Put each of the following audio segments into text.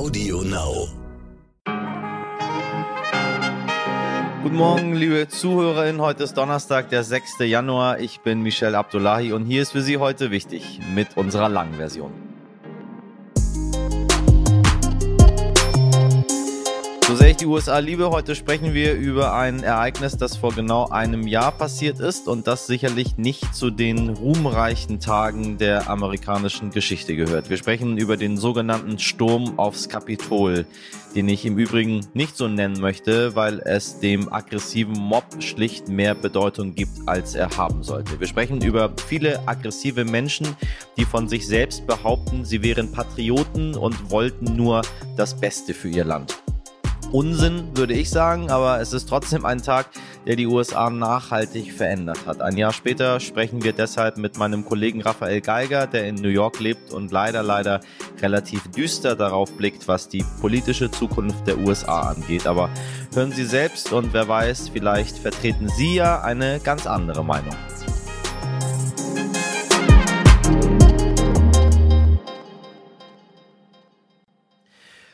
Audio Now. Guten Morgen, liebe Zuhörerinnen. Heute ist Donnerstag, der 6. Januar. Ich bin Michel Abdullahi und hier ist für Sie heute wichtig mit unserer langen Version. So sehr ich die USA liebe, heute sprechen wir über ein Ereignis, das vor genau einem Jahr passiert ist und das sicherlich nicht zu den ruhmreichen Tagen der amerikanischen Geschichte gehört. Wir sprechen über den sogenannten Sturm aufs Kapitol, den ich im Übrigen nicht so nennen möchte, weil es dem aggressiven Mob schlicht mehr Bedeutung gibt, als er haben sollte. Wir sprechen über viele aggressive Menschen, die von sich selbst behaupten, sie wären Patrioten und wollten nur das Beste für ihr Land. Unsinn, würde ich sagen, aber es ist trotzdem ein Tag, der die USA nachhaltig verändert hat. Ein Jahr später sprechen wir deshalb mit meinem Kollegen Raphael Geiger, der in New York lebt und leider, leider relativ düster darauf blickt, was die politische Zukunft der USA angeht. Aber hören Sie selbst und wer weiß, vielleicht vertreten Sie ja eine ganz andere Meinung.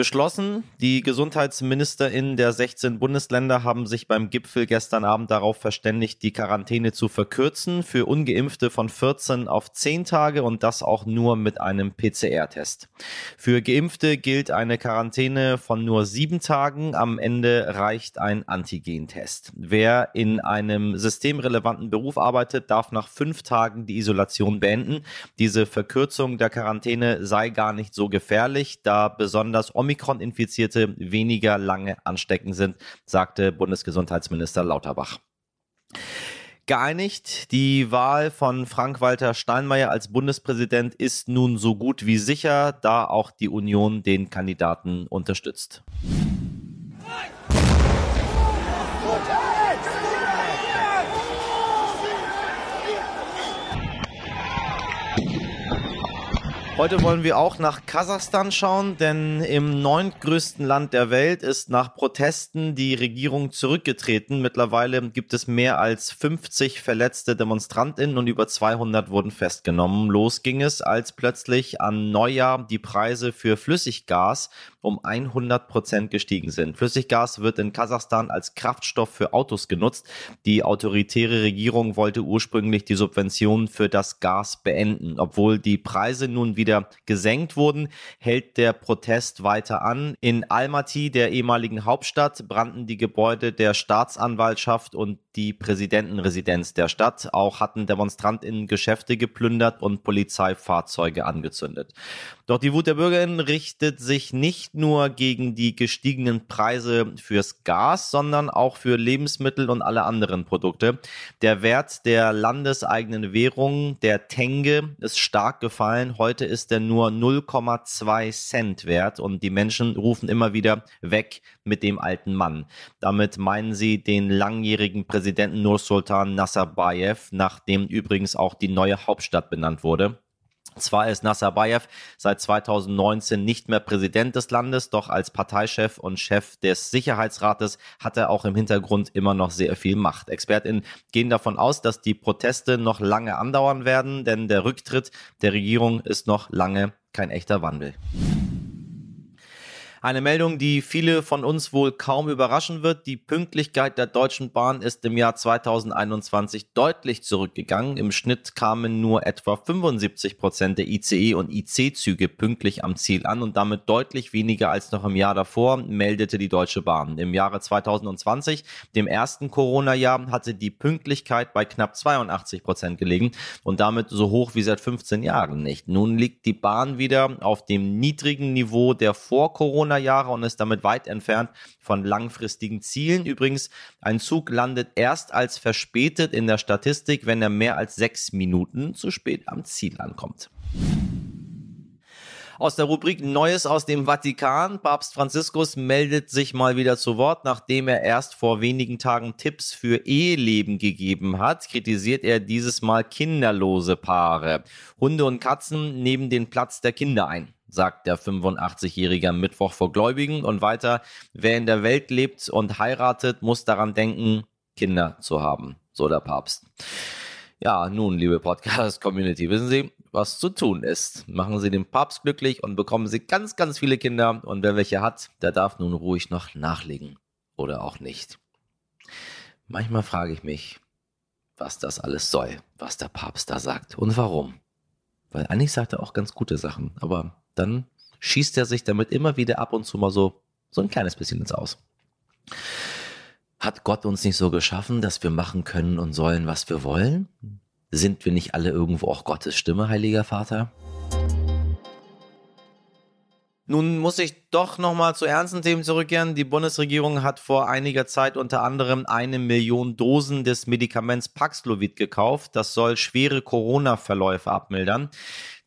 Beschlossen, die GesundheitsministerInnen der 16 Bundesländer haben sich beim Gipfel gestern Abend darauf verständigt, die Quarantäne zu verkürzen für Ungeimpfte von 14 auf 10 Tage und das auch nur mit einem PCR-Test. Für Geimpfte gilt eine Quarantäne von nur 7 Tagen. Am Ende reicht ein Antigentest. Wer in einem systemrelevanten Beruf arbeitet, darf nach 5 Tagen die Isolation beenden. Diese Verkürzung der Quarantäne sei gar nicht so gefährlich, da besonders Omikron-Infizierte weniger lange ansteckend sind, sagte Bundesgesundheitsminister Lauterbach. Geeinigt, die Wahl von Frank-Walter Steinmeier als Bundespräsident ist nun so gut wie sicher, da auch die Union den Kandidaten unterstützt. Heute wollen wir auch nach Kasachstan schauen, denn im neuntgrößten Land der Welt ist nach Protesten die Regierung zurückgetreten. Mittlerweile gibt es mehr als 50 verletzte Demonstrantinnen und über 200 wurden festgenommen. Los ging es, als plötzlich an Neujahr die Preise für Flüssiggas um 100 Prozent gestiegen sind. Flüssiggas wird in Kasachstan als Kraftstoff für Autos genutzt. Die autoritäre Regierung wollte ursprünglich die Subventionen für das Gas beenden. Obwohl die Preise nun wieder wieder gesenkt wurden, hält der Protest weiter an. In Almaty, der ehemaligen Hauptstadt, brannten die Gebäude der Staatsanwaltschaft und die Präsidentenresidenz der Stadt. Auch hatten DemonstrantInnen Geschäfte geplündert und Polizeifahrzeuge angezündet. Doch die Wut der BürgerInnen richtet sich nicht nur gegen die gestiegenen Preise fürs Gas, sondern auch für Lebensmittel und alle anderen Produkte. Der Wert der landeseigenen Währung, der Tenge, ist stark gefallen. Heute ist er nur 0,2 Cent wert und die Menschen rufen immer wieder weg mit dem alten Mann. Damit meinen sie den langjährigen Präsidenten Präsidenten Nursultan Nazarbayev, nach dem übrigens auch die neue Hauptstadt benannt wurde. Zwar ist Nazarbayev seit 2019 nicht mehr Präsident des Landes, doch als Parteichef und Chef des Sicherheitsrates hat er auch im Hintergrund immer noch sehr viel Macht. ExpertInnen gehen davon aus, dass die Proteste noch lange andauern werden, denn der Rücktritt der Regierung ist noch lange kein echter Wandel. Eine Meldung, die viele von uns wohl kaum überraschen wird. Die Pünktlichkeit der Deutschen Bahn ist im Jahr 2021 deutlich zurückgegangen. Im Schnitt kamen nur etwa 75 Prozent der ICE und IC-Züge pünktlich am Ziel an und damit deutlich weniger als noch im Jahr davor, meldete die Deutsche Bahn. Im Jahre 2020, dem ersten Corona-Jahr, hatte die Pünktlichkeit bei knapp 82 Prozent gelegen und damit so hoch wie seit 15 Jahren nicht. Nun liegt die Bahn wieder auf dem niedrigen Niveau der Vor-Corona Corona-Jahre und ist damit weit entfernt von langfristigen Zielen. Übrigens, ein Zug landet erst als verspätet in der Statistik, wenn er mehr als sechs Minuten zu spät am Ziel ankommt. Aus der Rubrik Neues aus dem Vatikan. Papst Franziskus meldet sich mal wieder zu Wort, nachdem er erst vor wenigen Tagen Tipps für Eheleben gegeben hat, kritisiert er dieses Mal kinderlose Paare. Hunde und Katzen nehmen den Platz der Kinder ein sagt der 85-Jährige am Mittwoch vor Gläubigen. Und weiter, wer in der Welt lebt und heiratet, muss daran denken, Kinder zu haben, so der Papst. Ja, nun, liebe Podcast-Community, wissen Sie, was zu tun ist. Machen Sie den Papst glücklich und bekommen Sie ganz, ganz viele Kinder. Und wer welche hat, der darf nun ruhig noch nachlegen. Oder auch nicht. Manchmal frage ich mich, was das alles soll, was der Papst da sagt und warum. Weil eigentlich sagt er auch ganz gute Sachen, aber dann schießt er sich damit immer wieder ab und zu mal so, so ein kleines bisschen ins Aus. Hat Gott uns nicht so geschaffen, dass wir machen können und sollen, was wir wollen? Sind wir nicht alle irgendwo auch Gottes Stimme, heiliger Vater? Nun muss ich doch nochmal zu ernsten Themen zurückkehren. Die Bundesregierung hat vor einiger Zeit unter anderem eine Million Dosen des Medikaments Paxlovid gekauft. Das soll schwere Corona-Verläufe abmildern.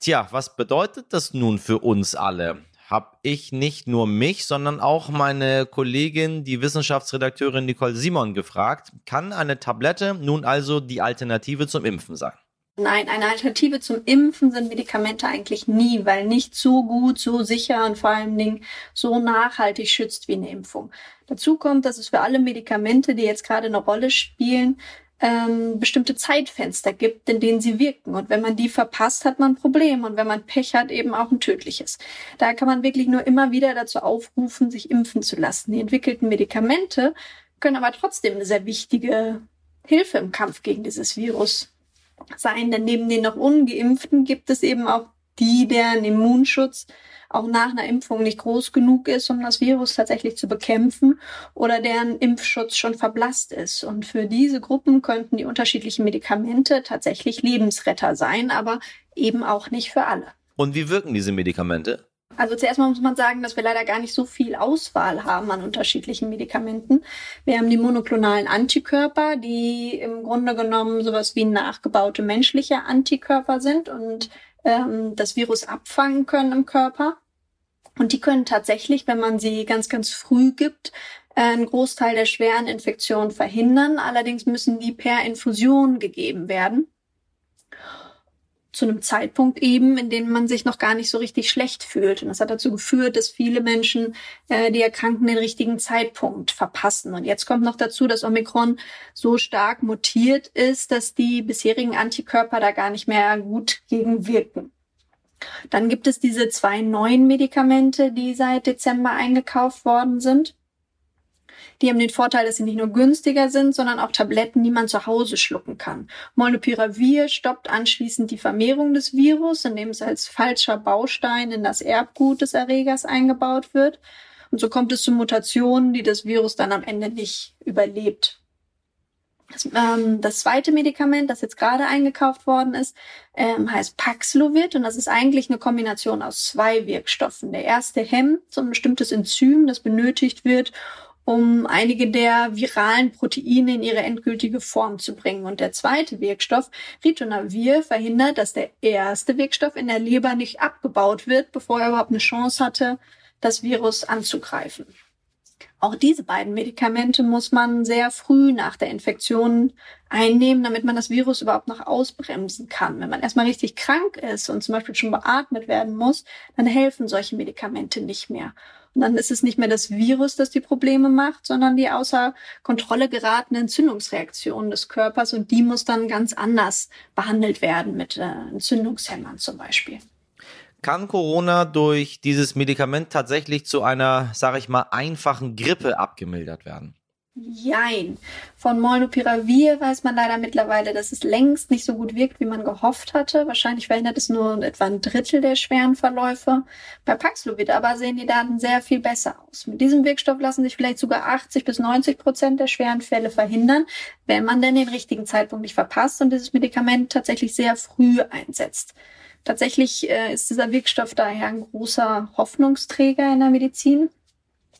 Tja, was bedeutet das nun für uns alle? Hab ich nicht nur mich, sondern auch meine Kollegin, die Wissenschaftsredakteurin Nicole Simon gefragt, kann eine Tablette nun also die Alternative zum Impfen sein? Nein, eine Alternative zum Impfen sind Medikamente eigentlich nie, weil nicht so gut, so sicher und vor allen Dingen so nachhaltig schützt wie eine Impfung. Dazu kommt, dass es für alle Medikamente, die jetzt gerade eine Rolle spielen, ähm, bestimmte Zeitfenster gibt, in denen sie wirken. Und wenn man die verpasst, hat man ein Problem. Und wenn man Pech hat, eben auch ein tödliches. Daher kann man wirklich nur immer wieder dazu aufrufen, sich impfen zu lassen. Die entwickelten Medikamente können aber trotzdem eine sehr wichtige Hilfe im Kampf gegen dieses Virus sein. Denn neben den noch ungeimpften gibt es eben auch die, deren Immunschutz auch nach einer Impfung nicht groß genug ist, um das Virus tatsächlich zu bekämpfen oder deren Impfschutz schon verblasst ist. Und für diese Gruppen könnten die unterschiedlichen Medikamente tatsächlich Lebensretter sein, aber eben auch nicht für alle. Und wie wirken diese Medikamente? Also zuerst mal muss man sagen, dass wir leider gar nicht so viel Auswahl haben an unterschiedlichen Medikamenten. Wir haben die monoklonalen Antikörper, die im Grunde genommen sowas wie nachgebaute menschliche Antikörper sind und ähm, das Virus abfangen können im Körper. Und die können tatsächlich, wenn man sie ganz, ganz früh gibt, einen Großteil der schweren Infektionen verhindern. Allerdings müssen die per Infusion gegeben werden. Zu einem Zeitpunkt eben, in dem man sich noch gar nicht so richtig schlecht fühlt. Und das hat dazu geführt, dass viele Menschen äh, die Erkrankten den richtigen Zeitpunkt verpassen. Und jetzt kommt noch dazu, dass Omikron so stark mutiert ist, dass die bisherigen Antikörper da gar nicht mehr gut gegen wirken. Dann gibt es diese zwei neuen Medikamente, die seit Dezember eingekauft worden sind. Die haben den Vorteil, dass sie nicht nur günstiger sind, sondern auch Tabletten, die man zu Hause schlucken kann. Molnupiravir stoppt anschließend die Vermehrung des Virus, indem es als falscher Baustein in das Erbgut des Erregers eingebaut wird. Und so kommt es zu Mutationen, die das Virus dann am Ende nicht überlebt. Das, ähm, das zweite Medikament, das jetzt gerade eingekauft worden ist, ähm, heißt Paxlovid und das ist eigentlich eine Kombination aus zwei Wirkstoffen. Der erste hemmt so ein bestimmtes Enzym, das benötigt wird, um einige der viralen Proteine in ihre endgültige Form zu bringen. Und der zweite Wirkstoff, Ritonavir, verhindert, dass der erste Wirkstoff in der Leber nicht abgebaut wird, bevor er überhaupt eine Chance hatte, das Virus anzugreifen. Auch diese beiden Medikamente muss man sehr früh nach der Infektion einnehmen, damit man das Virus überhaupt noch ausbremsen kann. Wenn man erstmal richtig krank ist und zum Beispiel schon beatmet werden muss, dann helfen solche Medikamente nicht mehr. Und dann ist es nicht mehr das Virus, das die Probleme macht, sondern die außer Kontrolle geratene Entzündungsreaktion des Körpers und die muss dann ganz anders behandelt werden mit äh, Entzündungshemmern zum Beispiel. Kann Corona durch dieses Medikament tatsächlich zu einer, sage ich mal, einfachen Grippe abgemildert werden? Jein. Von Molnupiravir weiß man leider mittlerweile, dass es längst nicht so gut wirkt, wie man gehofft hatte. Wahrscheinlich verhindert es nur etwa ein Drittel der schweren Verläufe. Bei Paxlovid aber sehen die Daten sehr viel besser aus. Mit diesem Wirkstoff lassen sich vielleicht sogar 80 bis 90 Prozent der schweren Fälle verhindern, wenn man denn den richtigen Zeitpunkt nicht verpasst und dieses Medikament tatsächlich sehr früh einsetzt. Tatsächlich äh, ist dieser Wirkstoff daher ein großer Hoffnungsträger in der Medizin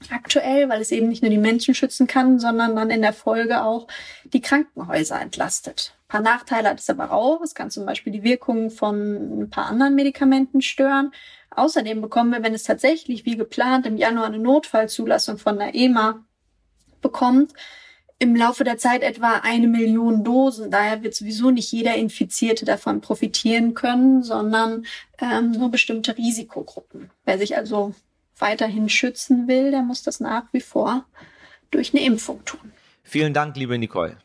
aktuell, weil es eben nicht nur die Menschen schützen kann, sondern dann in der Folge auch die Krankenhäuser entlastet. Ein paar Nachteile hat es aber auch. Es kann zum Beispiel die Wirkung von ein paar anderen Medikamenten stören. Außerdem bekommen wir, wenn es tatsächlich wie geplant im Januar eine Notfallzulassung von der EMA bekommt, im Laufe der Zeit etwa eine Million Dosen. Daher wird sowieso nicht jeder Infizierte davon profitieren können, sondern ähm, nur bestimmte Risikogruppen. Wer sich also weiterhin schützen will, der muss das nach wie vor durch eine Impfung tun. Vielen Dank, liebe Nicole.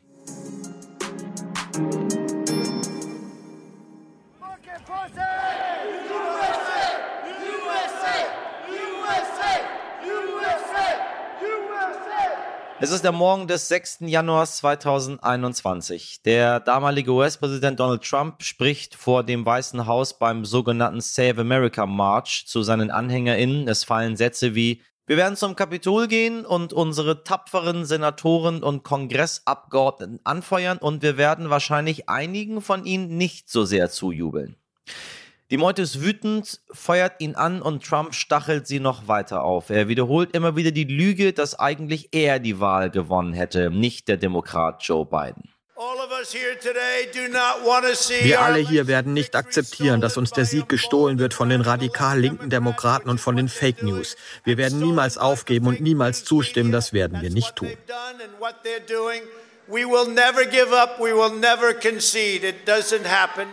Es ist der Morgen des 6. Januar 2021. Der damalige US-Präsident Donald Trump spricht vor dem Weißen Haus beim sogenannten Save America March zu seinen AnhängerInnen. Es fallen Sätze wie wir werden zum Kapitol gehen und unsere tapferen Senatoren und Kongressabgeordneten anfeuern und wir werden wahrscheinlich einigen von ihnen nicht so sehr zujubeln. Die Meute ist wütend, feuert ihn an und Trump stachelt sie noch weiter auf. Er wiederholt immer wieder die Lüge, dass eigentlich er die Wahl gewonnen hätte, nicht der Demokrat Joe Biden. Wir alle hier werden nicht akzeptieren, dass uns der Sieg gestohlen wird von den radikal linken Demokraten und von den Fake News. Wir werden niemals aufgeben und niemals zustimmen, das werden wir nicht tun. We will never give up, we will never concede. It doesn't happen.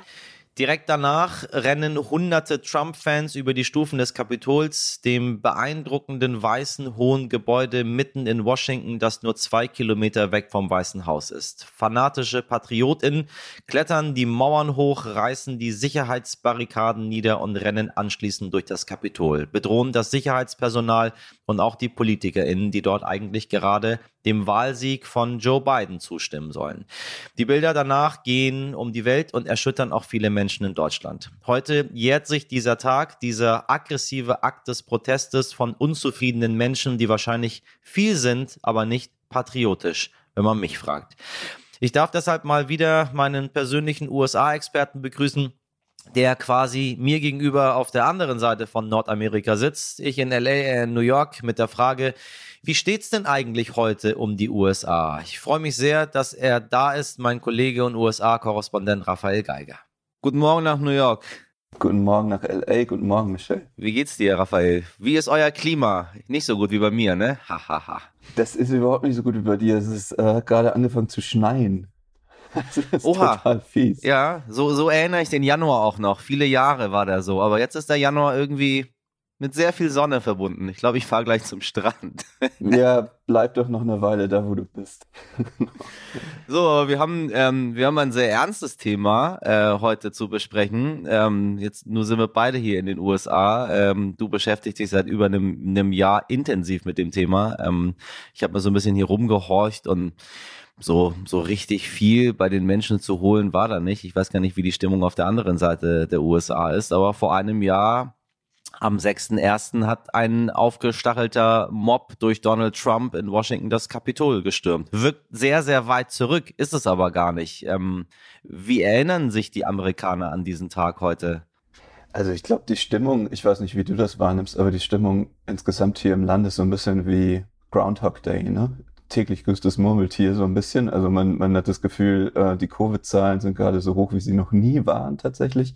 Direkt danach rennen hunderte Trump-Fans über die Stufen des Kapitols, dem beeindruckenden weißen hohen Gebäude mitten in Washington, das nur zwei Kilometer weg vom Weißen Haus ist. Fanatische PatriotInnen klettern die Mauern hoch, reißen die Sicherheitsbarrikaden nieder und rennen anschließend durch das Kapitol, bedrohen das Sicherheitspersonal und auch die PolitikerInnen, die dort eigentlich gerade dem Wahlsieg von Joe Biden zustimmen sollen. Die Bilder danach gehen um die Welt und erschüttern auch viele Menschen in Deutschland. Heute jährt sich dieser Tag, dieser aggressive Akt des Protestes von unzufriedenen Menschen, die wahrscheinlich viel sind, aber nicht patriotisch, wenn man mich fragt. Ich darf deshalb mal wieder meinen persönlichen USA-Experten begrüßen, der quasi mir gegenüber auf der anderen Seite von Nordamerika sitzt. Ich in LA, in New York mit der Frage, wie steht's denn eigentlich heute um die USA? Ich freue mich sehr, dass er da ist, mein Kollege und USA-Korrespondent Raphael Geiger. Guten Morgen nach New York. Guten Morgen nach LA, guten Morgen, Michelle. Wie geht's dir, Raphael? Wie ist euer Klima? Nicht so gut wie bei mir, ne? Hahaha. Ha, ha. Das ist überhaupt nicht so gut wie bei dir. Es ist äh, gerade angefangen zu schneien. Das ist Oha. total fies. Ja, so, so erinnere ich den Januar auch noch. Viele Jahre war der so. Aber jetzt ist der Januar irgendwie mit sehr viel Sonne verbunden. Ich glaube, ich fahre gleich zum Strand. ja, bleib doch noch eine Weile da, wo du bist. so, wir haben, ähm, wir haben ein sehr ernstes Thema äh, heute zu besprechen. Ähm, jetzt nur sind wir beide hier in den USA. Ähm, du beschäftigst dich seit über einem, einem Jahr intensiv mit dem Thema. Ähm, ich habe mal so ein bisschen hier rumgehorcht und so, so richtig viel bei den Menschen zu holen war da nicht. Ich weiß gar nicht, wie die Stimmung auf der anderen Seite der USA ist, aber vor einem Jahr am 6.1. hat ein aufgestachelter Mob durch Donald Trump in Washington das Kapitol gestürmt. Wirkt sehr, sehr weit zurück, ist es aber gar nicht. Ähm, wie erinnern sich die Amerikaner an diesen Tag heute? Also ich glaube, die Stimmung, ich weiß nicht, wie du das wahrnimmst, aber die Stimmung insgesamt hier im Land ist so ein bisschen wie Groundhog Day, ne? täglich grüßt das Murmeltier so ein bisschen. Also man, man hat das Gefühl, äh, die Covid-Zahlen sind gerade so hoch, wie sie noch nie waren tatsächlich.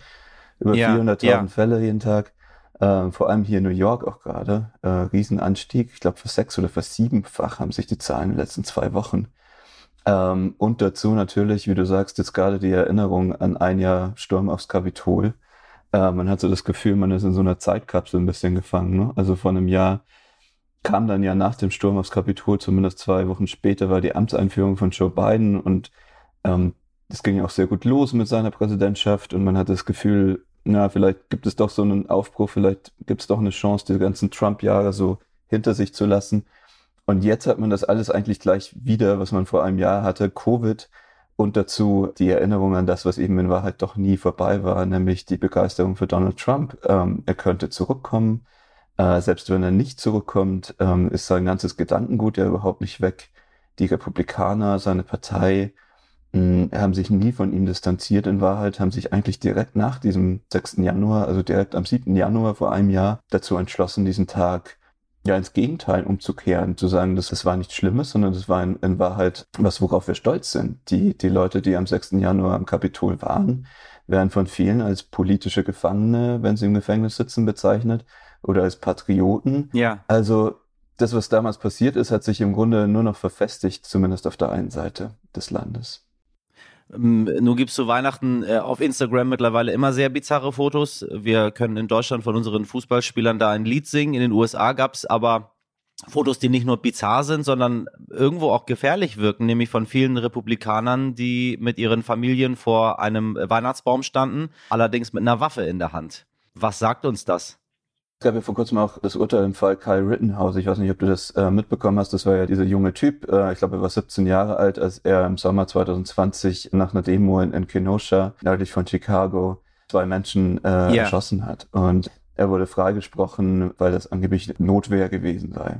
Über ja, 400.000 ja. Fälle jeden Tag. Äh, vor allem hier in New York auch gerade. Äh, Riesenanstieg. Ich glaube, für sechs oder für siebenfach haben sich die Zahlen in den letzten zwei Wochen. Ähm, und dazu natürlich, wie du sagst, jetzt gerade die Erinnerung an ein Jahr Sturm aufs Kapitol. Äh, man hat so das Gefühl, man ist in so einer Zeitkapsel ein bisschen gefangen. Ne? Also vor einem Jahr kam dann ja nach dem Sturm aufs Kapitol, zumindest zwei Wochen später, war die Amtseinführung von Joe Biden und ähm, das ging ja auch sehr gut los mit seiner Präsidentschaft und man hat das Gefühl, na, vielleicht gibt es doch so einen Aufbruch, vielleicht gibt es doch eine Chance, die ganzen Trump-Jahre so hinter sich zu lassen. Und jetzt hat man das alles eigentlich gleich wieder, was man vor einem Jahr hatte, Covid und dazu die Erinnerung an das, was eben in Wahrheit doch nie vorbei war, nämlich die Begeisterung für Donald Trump. Ähm, er könnte zurückkommen. Äh, selbst wenn er nicht zurückkommt, ähm, ist sein ganzes Gedankengut ja überhaupt nicht weg. Die Republikaner, seine Partei, haben sich nie von ihm distanziert in Wahrheit, haben sich eigentlich direkt nach diesem 6. Januar, also direkt am 7. Januar vor einem Jahr, dazu entschlossen, diesen Tag ja ins Gegenteil umzukehren, zu sagen, dass das war nichts Schlimmes, sondern das war in, in, Wahrheit was, worauf wir stolz sind. Die, die Leute, die am 6. Januar am Kapitol waren, werden von vielen als politische Gefangene, wenn sie im Gefängnis sitzen, bezeichnet oder als Patrioten. Ja. Also das, was damals passiert ist, hat sich im Grunde nur noch verfestigt, zumindest auf der einen Seite des Landes. Ähm, nun gibt es zu Weihnachten äh, auf Instagram mittlerweile immer sehr bizarre Fotos. Wir können in Deutschland von unseren Fußballspielern da ein Lied singen. In den USA gab es aber Fotos, die nicht nur bizarr sind, sondern irgendwo auch gefährlich wirken, nämlich von vielen Republikanern, die mit ihren Familien vor einem Weihnachtsbaum standen, allerdings mit einer Waffe in der Hand. Was sagt uns das? Es gab ja vor kurzem auch das Urteil im Fall Kyle Rittenhouse. Ich weiß nicht, ob du das äh, mitbekommen hast. Das war ja dieser junge Typ. Äh, ich glaube, er war 17 Jahre alt, als er im Sommer 2020 nach einer Demo in, in Kenosha, nördlich von Chicago, zwei Menschen äh, yeah. erschossen hat. Und er wurde freigesprochen, weil das angeblich Notwehr gewesen sei.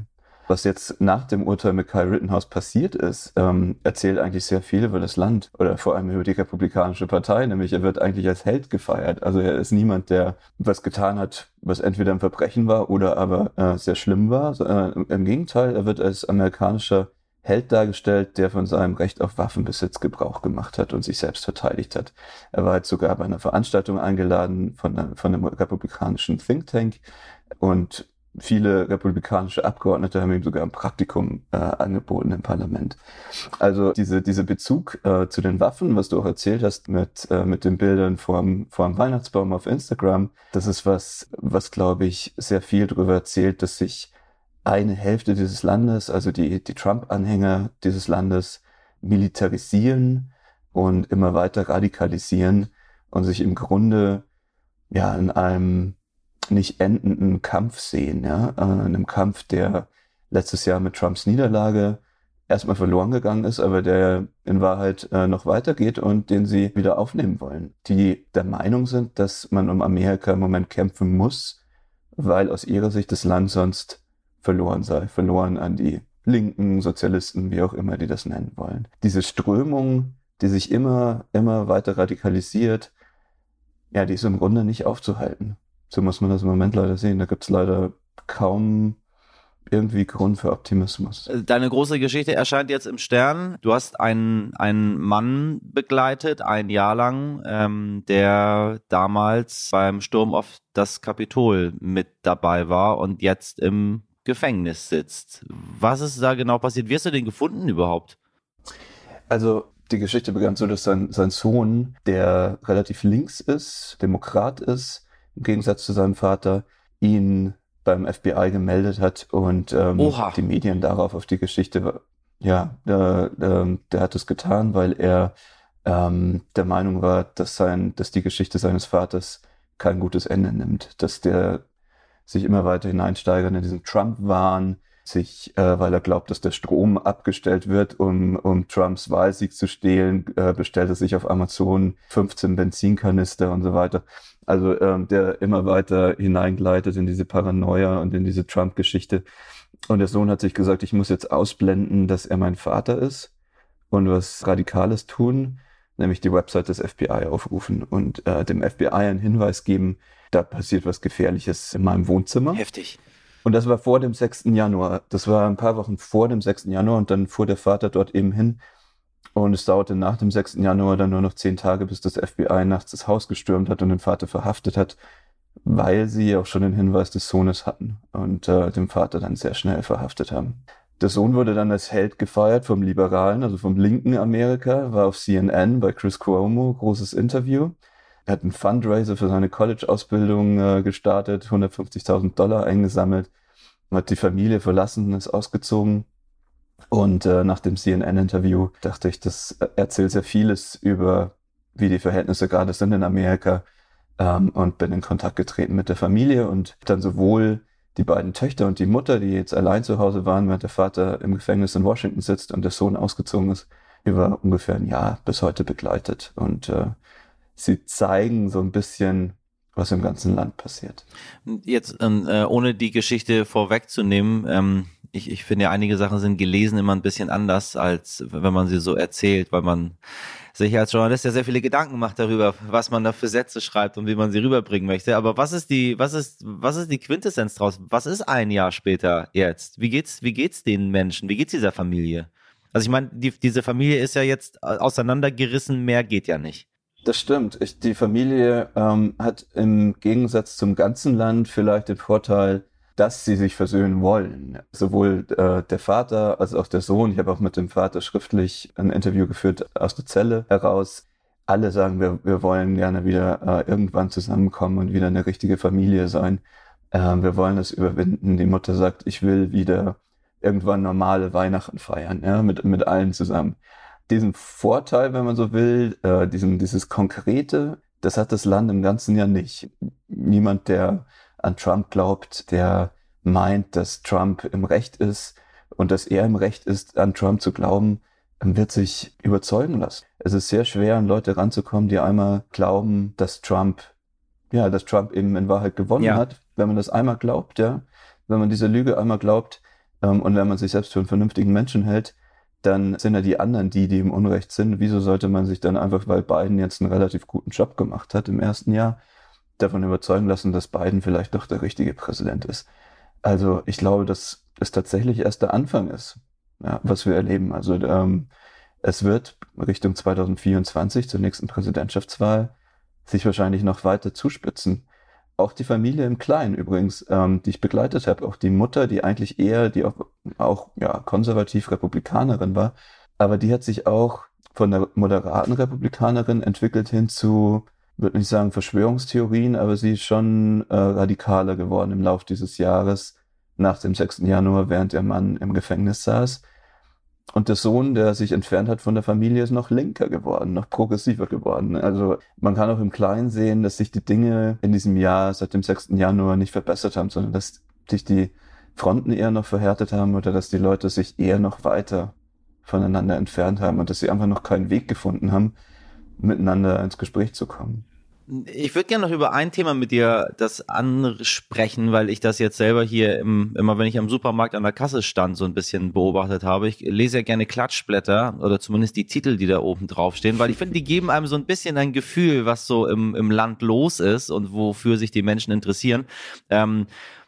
Was jetzt nach dem Urteil mit Kyle Rittenhouse passiert ist, ähm, erzählt eigentlich sehr viel über das Land oder vor allem über die Republikanische Partei, nämlich er wird eigentlich als Held gefeiert. Also er ist niemand, der was getan hat, was entweder ein Verbrechen war oder aber äh, sehr schlimm war. Äh, Im Gegenteil, er wird als amerikanischer Held dargestellt, der von seinem Recht auf Waffenbesitz Gebrauch gemacht hat und sich selbst verteidigt hat. Er war jetzt sogar bei einer Veranstaltung eingeladen von, von einem republikanischen Think Tank und viele republikanische Abgeordnete haben ihm sogar ein Praktikum äh, angeboten im Parlament. Also diese, diese Bezug äh, zu den Waffen, was du auch erzählt hast mit, äh, mit den Bildern vorm, vorm Weihnachtsbaum auf Instagram, das ist was, was glaube ich sehr viel darüber erzählt, dass sich eine Hälfte dieses Landes, also die, die Trump-Anhänger dieses Landes, militarisieren und immer weiter radikalisieren und sich im Grunde ja in einem nicht endenden Kampf sehen, ja, äh, einem Kampf, der letztes Jahr mit Trumps Niederlage erstmal verloren gegangen ist, aber der in Wahrheit äh, noch weitergeht und den sie wieder aufnehmen wollen. Die der Meinung sind, dass man um Amerika im Moment kämpfen muss, weil aus ihrer Sicht das Land sonst verloren sei, verloren an die Linken, Sozialisten, wie auch immer die das nennen wollen. Diese Strömung, die sich immer, immer weiter radikalisiert, ja, die ist im Grunde nicht aufzuhalten. So muss man das im Moment leider sehen. Da gibt es leider kaum irgendwie Grund für Optimismus. Deine große Geschichte erscheint jetzt im Stern. Du hast einen, einen Mann begleitet, ein Jahr lang, ähm, der damals beim Sturm auf das Kapitol mit dabei war und jetzt im Gefängnis sitzt. Was ist da genau passiert? Wie hast du den gefunden überhaupt? Also die Geschichte begann so, dass sein, sein Sohn, der relativ links ist, Demokrat ist, im Gegensatz zu seinem Vater, ihn beim FBI gemeldet hat und ähm, die Medien darauf auf die Geschichte, ja, der, der, der hat es getan, weil er ähm, der Meinung war, dass sein, dass die Geschichte seines Vaters kein gutes Ende nimmt, dass der sich immer weiter hineinsteigert in diesen Trump-Wahn, sich, äh, weil er glaubt, dass der Strom abgestellt wird, um, um Trumps Wahlsieg zu stehlen, äh, bestellt er sich auf Amazon 15 Benzinkanister und so weiter. Also ähm, der immer weiter hineingleitet in diese Paranoia und in diese Trump-Geschichte. Und der Sohn hat sich gesagt, ich muss jetzt ausblenden, dass er mein Vater ist und was Radikales tun, nämlich die Website des FBI aufrufen und äh, dem FBI einen Hinweis geben, da passiert was Gefährliches in meinem Wohnzimmer. Heftig. Und das war vor dem 6. Januar. Das war ein paar Wochen vor dem 6. Januar und dann fuhr der Vater dort eben hin und es dauerte nach dem 6. Januar dann nur noch zehn Tage, bis das FBI nachts das Haus gestürmt hat und den Vater verhaftet hat, weil sie auch schon den Hinweis des Sohnes hatten und äh, den Vater dann sehr schnell verhaftet haben. Der Sohn wurde dann als Held gefeiert vom Liberalen, also vom linken Amerika, war auf CNN bei Chris Cuomo, großes Interview. Er hat einen Fundraiser für seine College-Ausbildung äh, gestartet, 150.000 Dollar eingesammelt, hat die Familie verlassen, ist ausgezogen und äh, nach dem CNN-Interview dachte ich, das erzählt sehr vieles über, wie die Verhältnisse gerade sind in Amerika ähm, und bin in Kontakt getreten mit der Familie und dann sowohl die beiden Töchter und die Mutter, die jetzt allein zu Hause waren, während der Vater im Gefängnis in Washington sitzt und der Sohn ausgezogen ist, über ungefähr ein Jahr bis heute begleitet. Und äh, sie zeigen so ein bisschen, was im ganzen Land passiert. Jetzt, ähm, äh, ohne die Geschichte vorwegzunehmen, ähm, ich, ich finde ja, einige Sachen sind gelesen immer ein bisschen anders, als wenn man sie so erzählt, weil man sich als Journalist ja sehr viele Gedanken macht darüber, was man da für Sätze schreibt und wie man sie rüberbringen möchte. Aber was ist die, was ist, was ist die Quintessenz draus? Was ist ein Jahr später jetzt? Wie geht's, wie geht's den Menschen? Wie geht's dieser Familie? Also ich meine, die, diese Familie ist ja jetzt auseinandergerissen, mehr geht ja nicht. Das stimmt. Ich, die Familie ähm, hat im Gegensatz zum ganzen Land vielleicht den Vorteil, dass sie sich versöhnen wollen. Sowohl äh, der Vater als auch der Sohn. Ich habe auch mit dem Vater schriftlich ein Interview geführt aus der Zelle heraus. Alle sagen, wir, wir wollen gerne wieder äh, irgendwann zusammenkommen und wieder eine richtige Familie sein. Äh, wir wollen es überwinden. Die Mutter sagt, ich will wieder irgendwann normale Weihnachten feiern, ja, mit, mit allen zusammen. Diesen Vorteil, wenn man so will, äh, diesen, dieses Konkrete, das hat das Land im ganzen Jahr nicht. Niemand, der an Trump glaubt, der meint, dass Trump im Recht ist und dass er im Recht ist, an Trump zu glauben, wird sich überzeugen lassen. Es ist sehr schwer, an Leute ranzukommen, die einmal glauben, dass Trump, ja, dass Trump eben in Wahrheit gewonnen ja. hat. Wenn man das einmal glaubt, ja, wenn man diese Lüge einmal glaubt ähm, und wenn man sich selbst für einen vernünftigen Menschen hält, dann sind ja die anderen die, die im Unrecht sind. Wieso sollte man sich dann einfach, weil Biden jetzt einen relativ guten Job gemacht hat im ersten Jahr, davon überzeugen lassen, dass Biden vielleicht doch der richtige Präsident ist? Also ich glaube, dass es tatsächlich erst der Anfang ist, ja, was wir erleben. Also ähm, es wird Richtung 2024 zur nächsten Präsidentschaftswahl sich wahrscheinlich noch weiter zuspitzen. Auch die Familie im Kleinen übrigens, ähm, die ich begleitet habe, auch die Mutter, die eigentlich eher, die auch, auch ja, konservativ Republikanerin war, aber die hat sich auch von der moderaten Republikanerin entwickelt hin zu, würde nicht sagen Verschwörungstheorien, aber sie ist schon äh, radikaler geworden im Laufe dieses Jahres nach dem 6. Januar, während der Mann im Gefängnis saß. Und der Sohn, der sich entfernt hat von der Familie, ist noch linker geworden, noch progressiver geworden. Also man kann auch im Kleinen sehen, dass sich die Dinge in diesem Jahr seit dem 6. Januar nicht verbessert haben, sondern dass sich die Fronten eher noch verhärtet haben oder dass die Leute sich eher noch weiter voneinander entfernt haben und dass sie einfach noch keinen Weg gefunden haben, miteinander ins Gespräch zu kommen. Ich würde gerne noch über ein Thema mit dir das ansprechen, weil ich das jetzt selber hier im, immer, wenn ich am Supermarkt an der Kasse stand, so ein bisschen beobachtet habe. Ich lese ja gerne Klatschblätter oder zumindest die Titel, die da oben draufstehen, weil ich finde, die geben einem so ein bisschen ein Gefühl, was so im, im Land los ist und wofür sich die Menschen interessieren. Ähm,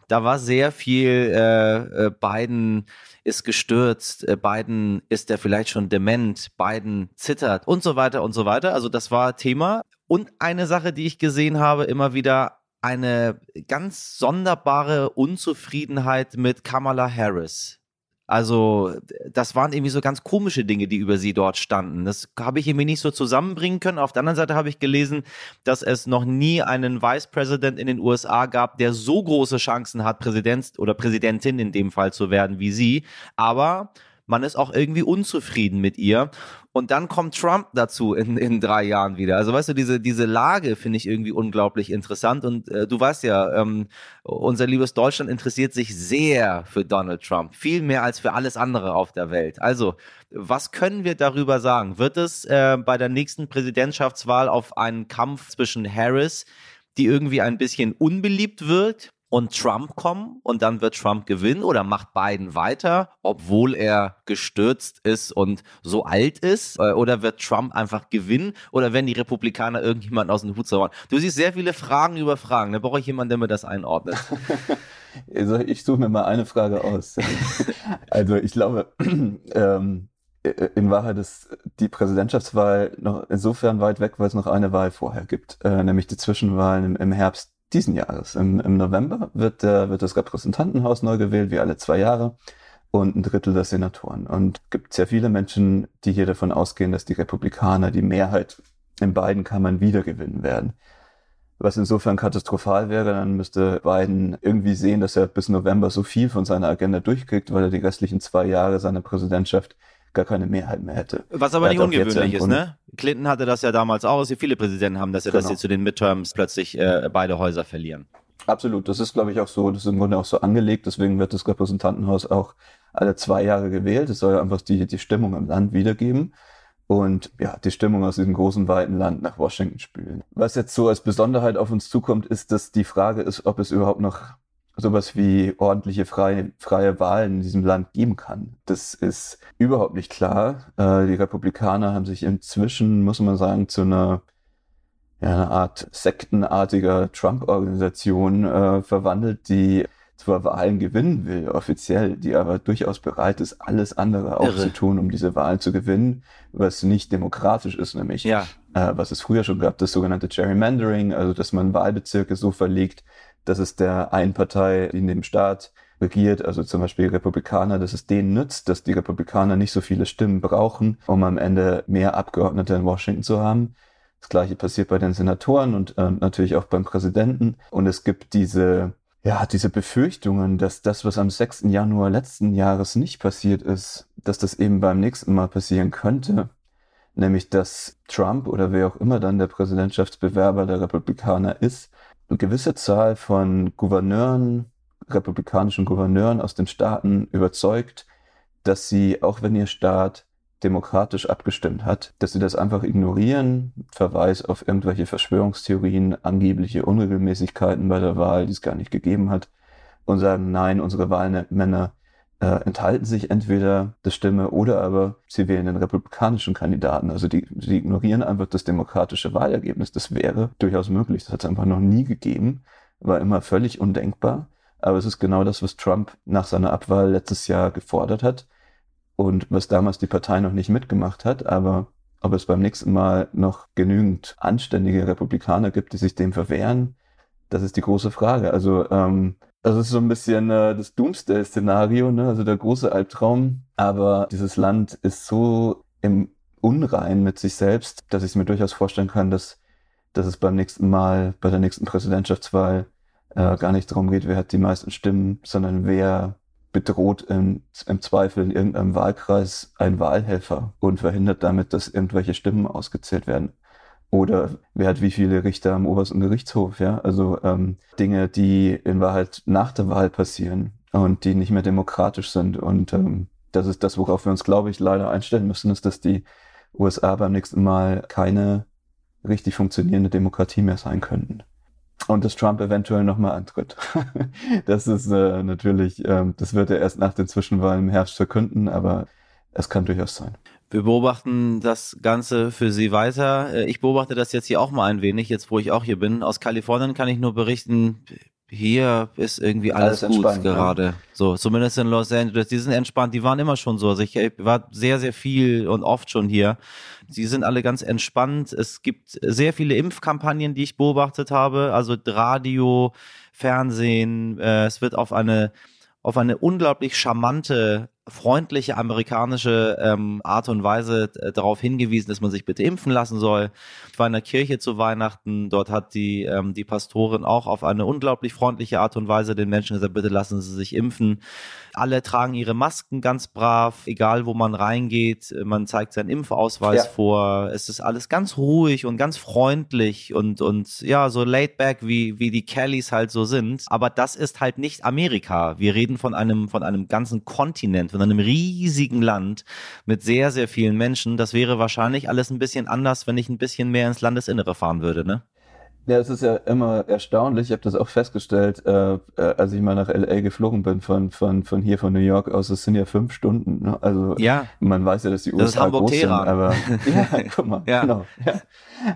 da war sehr viel äh, äh, Biden ist gestürzt, äh, Biden ist er vielleicht schon dement, Biden zittert und so weiter und so weiter. Also das war Thema. Und eine Sache, die ich gesehen habe, immer wieder eine ganz sonderbare Unzufriedenheit mit Kamala Harris. Also, das waren irgendwie so ganz komische Dinge, die über sie dort standen. Das habe ich irgendwie nicht so zusammenbringen können. Auf der anderen Seite habe ich gelesen, dass es noch nie einen Vice President in den USA gab, der so große Chancen hat, Präsident oder Präsidentin in dem Fall zu werden wie sie. Aber man ist auch irgendwie unzufrieden mit ihr. Und dann kommt Trump dazu in, in drei Jahren wieder. Also weißt du, diese, diese Lage finde ich irgendwie unglaublich interessant. Und äh, du weißt ja, ähm, unser liebes Deutschland interessiert sich sehr für Donald Trump. Viel mehr als für alles andere auf der Welt. Also, was können wir darüber sagen? Wird es äh, bei der nächsten Präsidentschaftswahl auf einen Kampf zwischen Harris, die irgendwie ein bisschen unbeliebt wird, und Trump kommen und dann wird Trump gewinnen oder macht Biden weiter, obwohl er gestürzt ist und so alt ist? Äh, oder wird Trump einfach gewinnen oder werden die Republikaner irgendjemanden aus dem Hut zaubern? Du siehst sehr viele Fragen über Fragen. Da brauche ich jemanden, der mir das einordnet. Also ich suche mir mal eine Frage aus. also ich glaube, ähm, in Wahrheit ist die Präsidentschaftswahl noch insofern weit weg, weil es noch eine Wahl vorher gibt, äh, nämlich die Zwischenwahlen im, im Herbst diesen Jahres. Im, im November wird, äh, wird das Repräsentantenhaus neu gewählt, wie alle zwei Jahre, und ein Drittel der Senatoren. Und gibt sehr viele Menschen, die hier davon ausgehen, dass die Republikaner die Mehrheit in beiden Kammern wiedergewinnen werden. Was insofern katastrophal wäre, dann müsste Biden irgendwie sehen, dass er bis November so viel von seiner Agenda durchkriegt, weil er die restlichen zwei Jahre seiner Präsidentschaft gar keine Mehrheit mehr hätte. Was aber nicht ungewöhnlich ist, ne? Clinton hatte das ja damals auch, also viele Präsidenten haben das ja, genau. dass sie zu den Midterms plötzlich äh, beide Häuser verlieren. Absolut, das ist, glaube ich, auch so, das ist im Grunde auch so angelegt, deswegen wird das Repräsentantenhaus auch alle zwei Jahre gewählt. Es soll einfach die, die Stimmung im Land wiedergeben und ja, die Stimmung aus diesem großen, weiten Land nach Washington spülen. Was jetzt so als Besonderheit auf uns zukommt, ist, dass die Frage ist, ob es überhaupt noch sowas wie ordentliche freie, freie Wahlen in diesem Land geben kann. Das ist überhaupt nicht klar. Äh, die Republikaner haben sich inzwischen, muss man sagen, zu einer, ja, einer Art sektenartiger Trump-Organisation äh, verwandelt, die zwar Wahlen gewinnen will, offiziell, die aber durchaus bereit ist, alles andere auch Irre. zu tun, um diese Wahlen zu gewinnen, was nicht demokratisch ist, nämlich ja. äh, was es früher schon gab, das sogenannte Gerrymandering, also dass man Wahlbezirke so verlegt, dass es der einen Partei, die in dem Staat regiert, also zum Beispiel Republikaner, dass es denen nützt, dass die Republikaner nicht so viele Stimmen brauchen, um am Ende mehr Abgeordnete in Washington zu haben. Das gleiche passiert bei den Senatoren und äh, natürlich auch beim Präsidenten. Und es gibt diese, ja, diese Befürchtungen, dass das, was am 6. Januar letzten Jahres nicht passiert ist, dass das eben beim nächsten Mal passieren könnte. Nämlich, dass Trump oder wer auch immer dann der Präsidentschaftsbewerber der Republikaner ist, eine gewisse Zahl von Gouverneuren, republikanischen Gouverneuren aus den Staaten überzeugt, dass sie, auch wenn ihr Staat demokratisch abgestimmt hat, dass sie das einfach ignorieren, Verweis auf irgendwelche Verschwörungstheorien, angebliche Unregelmäßigkeiten bei der Wahl, die es gar nicht gegeben hat, und sagen, nein, unsere Wahlmänner äh, enthalten sich entweder der Stimme oder aber sie wählen den republikanischen Kandidaten. Also die, sie ignorieren einfach das demokratische Wahlergebnis. Das wäre durchaus möglich. Das hat es einfach noch nie gegeben, war immer völlig undenkbar. Aber es ist genau das, was Trump nach seiner Abwahl letztes Jahr gefordert hat und was damals die Partei noch nicht mitgemacht hat. Aber ob es beim nächsten Mal noch genügend anständige Republikaner gibt, die sich dem verwehren, das ist die große Frage. Also ähm, das ist so ein bisschen äh, das Doomsday-Szenario, ne? also der große Albtraum. Aber dieses Land ist so im Unrein mit sich selbst, dass ich es mir durchaus vorstellen kann, dass, dass es beim nächsten Mal, bei der nächsten Präsidentschaftswahl, äh, gar nicht darum geht, wer hat die meisten Stimmen, sondern wer bedroht im, im Zweifel in irgendeinem Wahlkreis einen Wahlhelfer und verhindert damit, dass irgendwelche Stimmen ausgezählt werden. Oder wer hat wie viele Richter am obersten Gerichtshof, ja? Also ähm, Dinge, die in Wahrheit nach der Wahl passieren und die nicht mehr demokratisch sind. Und ähm, das ist das, worauf wir uns, glaube ich, leider einstellen müssen, ist, dass die USA beim nächsten Mal keine richtig funktionierende Demokratie mehr sein könnten. Und dass Trump eventuell nochmal antritt. das ist äh, natürlich, ähm, das wird er erst nach den Zwischenwahlen im Herbst verkünden, aber es kann durchaus sein. Wir beobachten das Ganze für Sie weiter. Äh, ich beobachte das jetzt hier auch mal ein wenig, jetzt wo ich auch hier bin. Aus Kalifornien kann ich nur berichten, hier ist irgendwie alles, alles gut gerade. Ja. So, zumindest in Los Angeles. Die sind entspannt, die waren immer schon so. Also ich war sehr, sehr viel und oft schon hier. Sie sind alle ganz entspannt. Es gibt sehr viele Impfkampagnen, die ich beobachtet habe. Also Radio, Fernsehen. Äh, es wird auf eine auf eine unglaublich charmante freundliche amerikanische ähm, Art und Weise äh, darauf hingewiesen, dass man sich bitte impfen lassen soll. Ich war in der Kirche zu Weihnachten, dort hat die, ähm, die Pastorin auch auf eine unglaublich freundliche Art und Weise den Menschen gesagt, bitte lassen Sie sich impfen. Alle tragen ihre Masken ganz brav, egal wo man reingeht. Man zeigt seinen Impfausweis ja. vor. Es ist alles ganz ruhig und ganz freundlich und, und ja, so laid back, wie, wie die Kellys halt so sind. Aber das ist halt nicht Amerika. Wir reden von einem, von einem ganzen Kontinent, von einem riesigen Land mit sehr, sehr vielen Menschen. Das wäre wahrscheinlich alles ein bisschen anders, wenn ich ein bisschen mehr ins Landesinnere fahren würde, ne? Ja, es ist ja immer erstaunlich. Ich habe das auch festgestellt, äh, äh, als ich mal nach LA geflogen bin von von von hier von New York aus. Es sind ja fünf Stunden. Ne? Also ja. man weiß ja, dass die USA groß sind, aber ja, guck mal, ja. genau. Ja.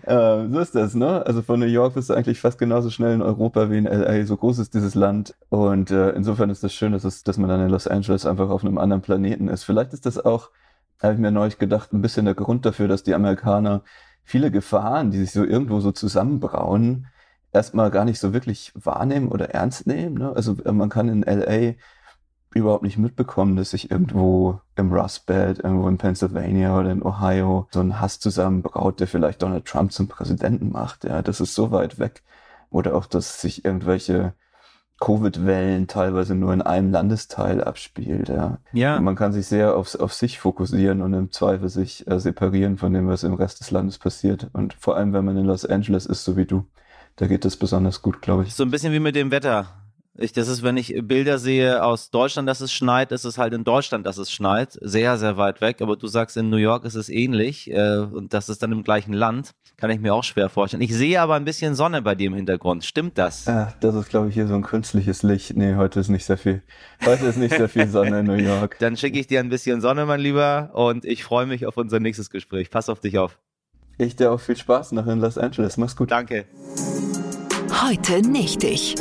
Äh, so ist das, ne? Also von New York bist du eigentlich fast genauso schnell in Europa wie in LA. So groß ist dieses Land und äh, insofern ist das schön, dass es, dass man dann in Los Angeles einfach auf einem anderen Planeten ist. Vielleicht ist das auch, habe ich mir neulich gedacht, ein bisschen der Grund dafür, dass die Amerikaner viele Gefahren, die sich so irgendwo so zusammenbrauen, erstmal gar nicht so wirklich wahrnehmen oder ernst nehmen. Ne? Also äh, man kann in LA überhaupt nicht mitbekommen, dass sich irgendwo im Rust Belt, irgendwo in Pennsylvania oder in Ohio so ein Hass zusammenbraut, der vielleicht Donald Trump zum Präsidenten macht. Ja, das ist so weit weg. Oder auch, dass sich irgendwelche Covid-Wellen teilweise nur in einem Landesteil abspielt. Ja. ja. Man kann sich sehr auf, auf sich fokussieren und im Zweifel sich äh, separieren von dem, was im Rest des Landes passiert. Und vor allem, wenn man in Los Angeles ist, so wie du, da geht das besonders gut, glaube ich. So ein bisschen wie mit dem Wetter. Ich, das ist, wenn ich Bilder sehe aus Deutschland, dass es schneit, ist es halt in Deutschland, dass es schneit. Sehr, sehr weit weg. Aber du sagst, in New York ist es ähnlich. Äh, und das ist dann im gleichen Land. Kann ich mir auch schwer vorstellen. Ich sehe aber ein bisschen Sonne bei dir im Hintergrund. Stimmt das? Ja, das ist, glaube ich, hier so ein künstliches Licht. Nee, heute ist nicht sehr viel. Heute ist nicht sehr viel Sonne in New York. Dann schicke ich dir ein bisschen Sonne, mein Lieber. Und ich freue mich auf unser nächstes Gespräch. Pass auf dich auf. Ich dir auch viel Spaß noch in Los Angeles. Mach's gut. Danke. Heute nicht ich.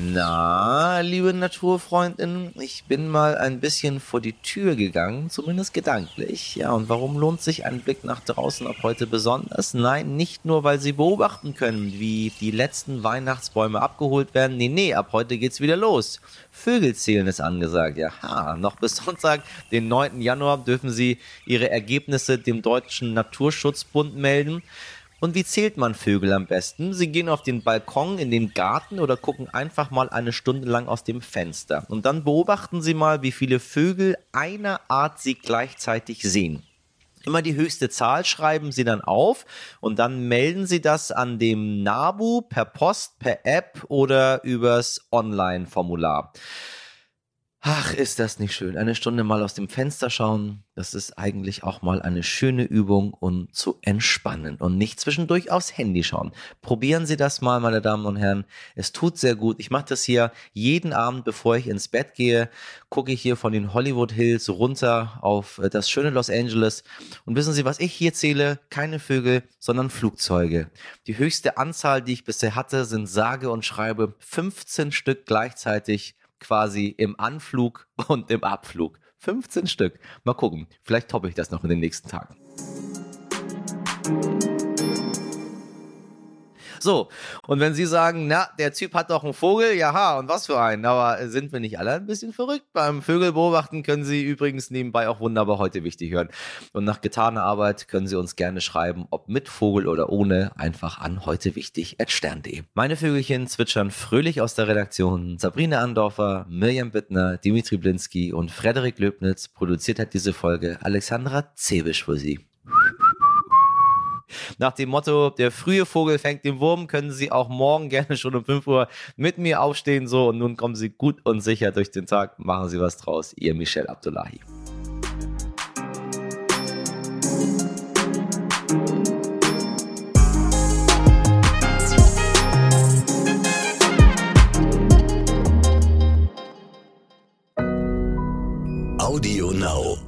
Na, liebe Naturfreundinnen, ich bin mal ein bisschen vor die Tür gegangen, zumindest gedanklich. Ja, und warum lohnt sich ein Blick nach draußen ab heute besonders? Nein, nicht nur, weil Sie beobachten können, wie die letzten Weihnachtsbäume abgeholt werden. Nee, nee, ab heute geht's wieder los. Vögelzählen ist angesagt. Ja, noch bis Sonntag, den 9. Januar, dürfen Sie Ihre Ergebnisse dem Deutschen Naturschutzbund melden. Und wie zählt man Vögel am besten? Sie gehen auf den Balkon, in den Garten oder gucken einfach mal eine Stunde lang aus dem Fenster. Und dann beobachten Sie mal, wie viele Vögel einer Art Sie gleichzeitig sehen. Immer die höchste Zahl schreiben Sie dann auf und dann melden Sie das an dem NABU per Post, per App oder übers Online-Formular. Ach, ist das nicht schön. Eine Stunde mal aus dem Fenster schauen, das ist eigentlich auch mal eine schöne Übung, um zu entspannen und nicht zwischendurch aufs Handy schauen. Probieren Sie das mal, meine Damen und Herren. Es tut sehr gut. Ich mache das hier jeden Abend, bevor ich ins Bett gehe, gucke ich hier von den Hollywood Hills runter auf äh, das schöne Los Angeles. Und wissen Sie, was ich hier zähle? Keine Vögel, sondern Flugzeuge. Die höchste Anzahl, die ich bisher hatte, sind sage und schreibe 15 Stück gleichzeitig quasi im Anflug und im Abflug. 15 Stück. Mal gucken. Vielleicht toppe ich das noch in den nächsten Tagen. So, und wenn Sie sagen, na, der Typ hat doch einen Vogel, jaha, und was für einen, aber sind wir nicht alle ein bisschen verrückt? Beim Vögelbeobachten können Sie übrigens nebenbei auch wunderbar heute wichtig hören. Und nach getaner Arbeit können Sie uns gerne schreiben, ob mit Vogel oder ohne, einfach an heute wichtig stern.de. Meine Vögelchen zwitschern fröhlich aus der Redaktion. Sabrina Andorfer, Mirjam Bittner, Dimitri Blinski und Frederik Löbnitz produziert hat diese Folge Alexandra Zebisch für Sie. Nach dem Motto, der frühe Vogel fängt den Wurm, können Sie auch morgen gerne schon um 5 Uhr mit mir aufstehen. So, und nun kommen Sie gut und sicher durch den Tag. Machen Sie was draus. Ihr Michel Abdullahi. Audio Now.